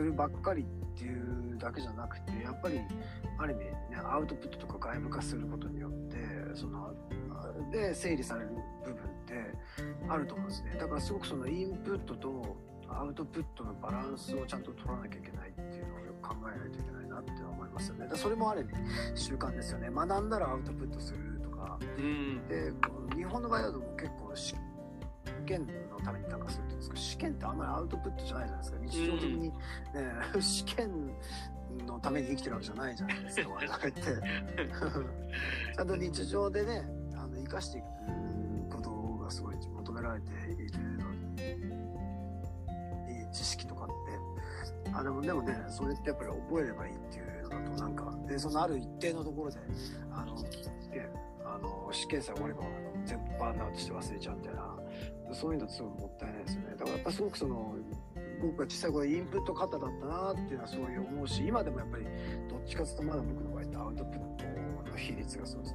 するばっかりっていうだけじゃなくてやっぱりある意味ねアウトプットとか外部化することによってそので整理される部分ってあると思うんですね。だからすごくそのインプットとアウトプットのバランスをちゃんと取らなきゃいけないっていうのをよく考えないといけないなって思いますよね。だそれもある意味習慣ですよね。学んだらアウトプットするとか。うんで日本の場合だと結構試験のためになんかするですけど試験ってあんまりアウトプットじゃないじゃないですか。日常的に、ね 試験のために生きてるわけじゃないじゃないですか我々って。ちゃんと日常でねあの生かしていくことがすごい求められているのに知識とかって。あでもでもねそれってやっぱり覚えればいいっていうのだとなんかでそのある一定のところであの、ね、あの試験さえ終わればバーンアウトして忘れちゃうみたいな。そういうのすごいもったいないですよね。だからやっぱすごくその僕が小さい頃インプット型だったなっていうのはすごい思うし今でもやっぱりどっちかというとまだ僕の場合ってアウトプットの比率がそうです。